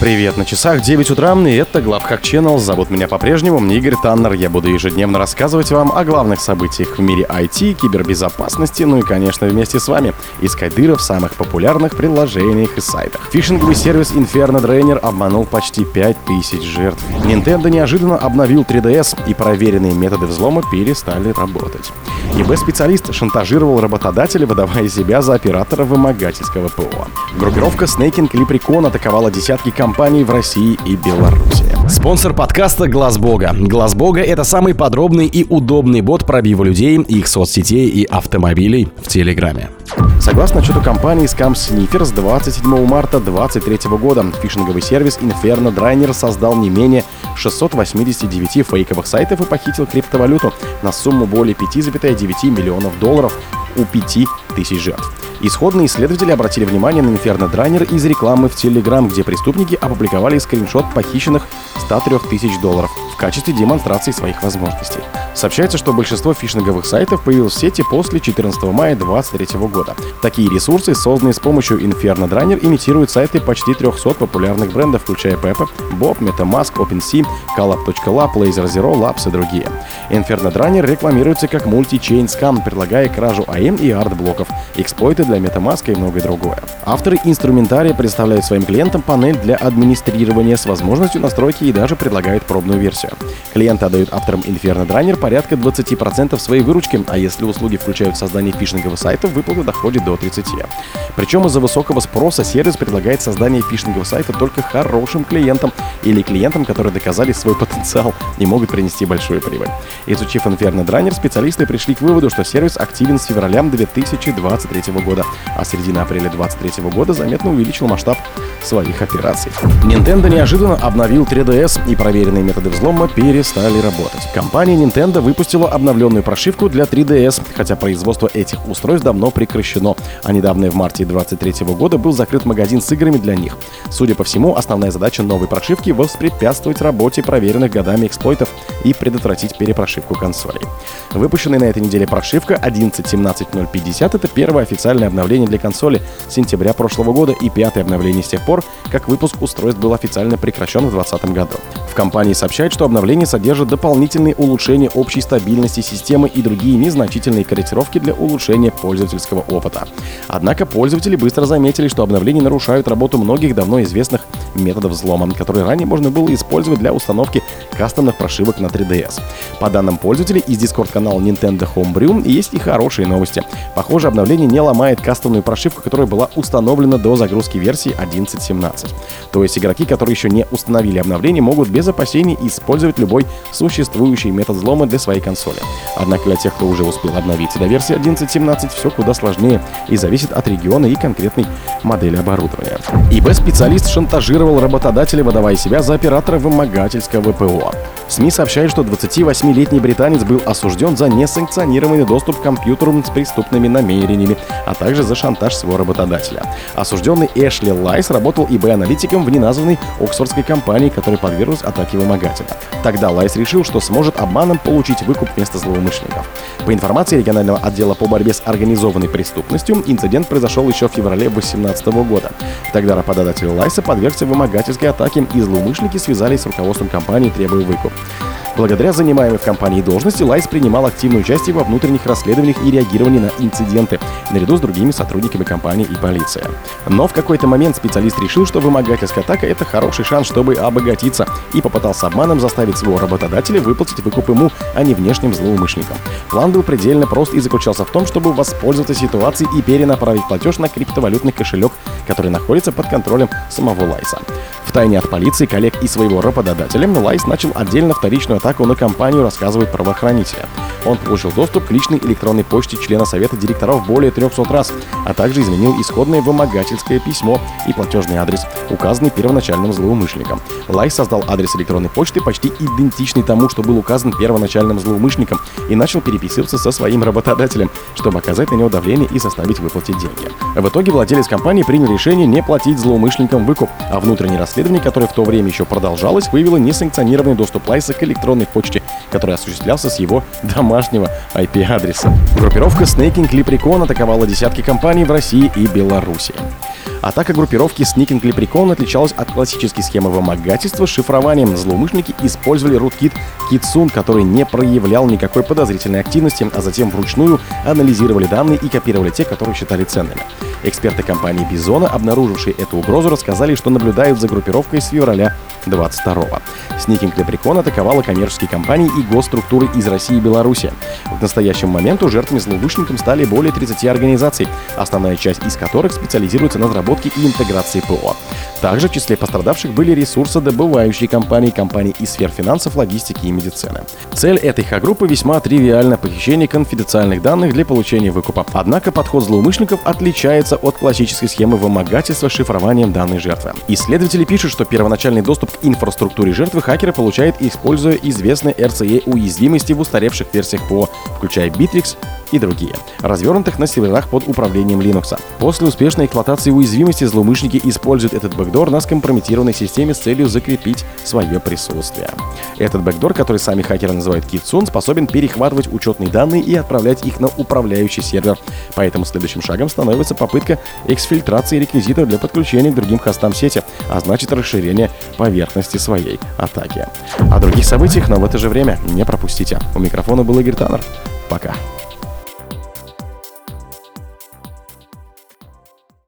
Привет, на часах 9 утра, и это Главхак Channel. Зовут меня по-прежнему Игорь Таннер. Я буду ежедневно рассказывать вам о главных событиях в мире IT, кибербезопасности, ну и, конечно, вместе с вами искать дыры в самых популярных приложениях и сайтах. Фишинговый сервис Inferno Drainer обманул почти 5000 жертв. Nintendo неожиданно обновил 3DS, и проверенные методы взлома перестали работать. ИБ-специалист шантажировал работодателя, выдавая себя за оператора вымогательского ПО. Группировка Snaking Leprechaun атаковала десятки компаний компаний в России и Беларуси. Спонсор подкаста Глаз Бога. Глаз Бога это самый подробный и удобный бот пробива людей, их соцсетей и автомобилей в Телеграме. Согласно отчету компании Scam Sniffers, 27 марта 2023 года фишинговый сервис Inferno Drainer создал не менее 689 фейковых сайтов и похитил криптовалюту на сумму более 5,9 миллионов долларов у 5 тысяч жертв. Исходные исследователи обратили внимание на Drainer из рекламы в Telegram, где преступники опубликовали скриншот похищенных 103 тысяч долларов в качестве демонстрации своих возможностей. Сообщается, что большинство фишинговых сайтов появилось в сети после 14 мая 2023 года. Такие ресурсы, созданные с помощью Inferno Drainer, имитируют сайты почти 300 популярных брендов, включая Pepe, Bob, MetaMask, OpenSea, Calab.lab, Laser Zero Labs и другие. Inferno Drainer рекламируется как мульти-чейн скам, предлагая кражу АМ и арт-блоков, эксплойты для MetaMask и многое другое. Авторы инструментария представляют своим клиентам панель для администрирования с возможностью настройки и даже предлагают пробную версию. Клиенты отдают авторам Inferno Drainer порядка 20% своей выручки, а если услуги включают создание фишинговых сайтов, выплата доходит до 30%. Причем из-за высокого спроса сервис предлагает создание фишингового сайта только хорошим клиентам или клиентам, которые доказали свой потенциал и могут принести большую прибыль. Изучив Inferno Drainer, специалисты пришли к выводу, что сервис активен с февраля 2023 года, а с середины апреля 2023 года заметно увеличил масштаб своих операций. Nintendo неожиданно обновил 3DS, и проверенные методы взлома перестали работать. Компания Nintendo выпустила обновленную прошивку для 3DS, хотя производство этих устройств давно прекращено, а недавно в марте 2023 года был закрыт магазин с играми для них. Судя по всему, основная задача новой прошивки — воспрепятствовать работе проверенных годами эксплойтов и предотвратить перепрошивку консолей. Выпущенная на этой неделе прошивка 11.17.050 — это первое официальное обновление для консоли с сентября прошлого года и пятое обновление с тех пор, как выпуск устройств был официально прекращен в 2020 году. В компании сообщают, что обновление содержит дополнительные улучшения общей стабильности системы и другие незначительные корректировки для улучшения пользовательского опыта. Однако пользователи быстро заметили, что обновления нарушают работу многих давно известных методов взлома, которые ранее можно было использовать для установки кастомных прошивок на 3DS. По данным пользователей из Discord-канала Nintendo Homebrew есть и хорошие новости. Похоже, обновление не ломает кастомную прошивку, которая была установлена до загрузки версии 11.17. То есть игроки, которые еще не установили обновление, могут без опасений использовать любой существующий метод взлома для своей консоли. Однако для тех, кто уже успел обновиться до версии 11.17, все куда сложнее и зависит от региона и конкретной модели оборудования. ИБ-специалист шантажировал работодателя, выдавая себя за оператора вымогательского ПО. СМИ сообщают, что 28-летний британец был осужден за несанкционированный доступ к компьютеру с преступными намерениями, а также за шантаж своего работодателя. Осужденный Эшли Лайс работал ИБ-аналитиком в неназванной оксфордской компании, которая подверглась атаке вымогателя. Тогда Лайс решил, что сможет обманом получить выкуп вместо злоумышленников. По информации регионального отдела по борьбе с организованной преступностью, инцидент произошел еще в феврале 2018 года. Тогда работодатель Лайса подвергся вымогательской атаке, и злоумышленники связались с руководством компании, требуя выкуп. Благодаря занимаемой в компании должности Лайс принимал активное участие во внутренних расследованиях и реагировании на инциденты, наряду с другими сотрудниками компании и полиции. Но в какой-то момент специалист решил, что вымогательская атака — это хороший шанс, чтобы обогатиться, и попытался обманом заставить своего работодателя выплатить выкуп ему, а не внешним злоумышленникам. План был предельно прост и заключался в том, чтобы воспользоваться ситуацией и перенаправить платеж на криптовалютный кошелек, который находится под контролем самого Лайса. В тайне от полиции, коллег и своего работодателя Лайс начал отдельно вторичную атаку на компанию, рассказывают правоохранители. Он получил доступ к личной электронной почте члена совета директоров более 300 раз, а также изменил исходное вымогательское письмо и платежный адрес, указанный первоначальным злоумышленником. Лайс создал адрес электронной почты почти идентичный тому, что был указан первоначальным злоумышленником, и начал переписываться со своим работодателем, чтобы оказать на него давление и заставить выплатить деньги. В итоге владелец компании принял решение не платить злоумышленникам выкуп, а внутреннее расследование, которое в то время еще продолжалось, выявило несанкционированный доступ Лайса к электронной почте, который осуществлялся с его домашнего IP-адреса. Группировка Sneaking Leprechaun атаковала десятки компаний в России и Беларуси. Атака группировки Sneaking Leprechaun отличалась от классической схемы вымогательства с шифрованием. Злоумышленники использовали руткит Kitsune, который не проявлял никакой подозрительной активности, а затем вручную анализировали данные и копировали те, которые считали ценными. Эксперты компании Бизона, обнаружившие эту угрозу, рассказали, что наблюдают за группировкой с февраля 22-го. Сникинг Лепрекон атаковала коммерческие компании и госструктуры из России и Беларуси. В настоящем моменту жертвами злоумышленникам стали более 30 организаций, основная часть из которых специализируется на разработке и интеграции ПО. Также в числе пострадавших были ресурсодобывающие компании, компании из сфер финансов, логистики и медицины. Цель этой Х-группы весьма тривиальна – похищение конфиденциальных данных для получения выкупа. Однако подход злоумышленников отличается от классической схемы вымогательства шифрованием данной жертвы. Исследователи пишут, что первоначальный доступ к инфраструктуре жертвы хакеры получают, используя известные RCE уязвимости в устаревших версиях ПО, включая Bittrex и другие, развернутых на серверах под управлением Linux. После успешной эксплуатации уязвимости злоумышленники используют этот бэкдор на скомпрометированной системе с целью закрепить свое присутствие. Этот бэкдор, который сами хакеры называют Kitsune, способен перехватывать учетные данные и отправлять их на управляющий сервер. Поэтому следующим шагом становится попытка эксфильтрации реквизитов для подключения к другим хостам сети, а значит расширение поверхности своей атаки. О других событиях, но в это же время не пропустите. У микрофона был Игорь Таннер. Пока.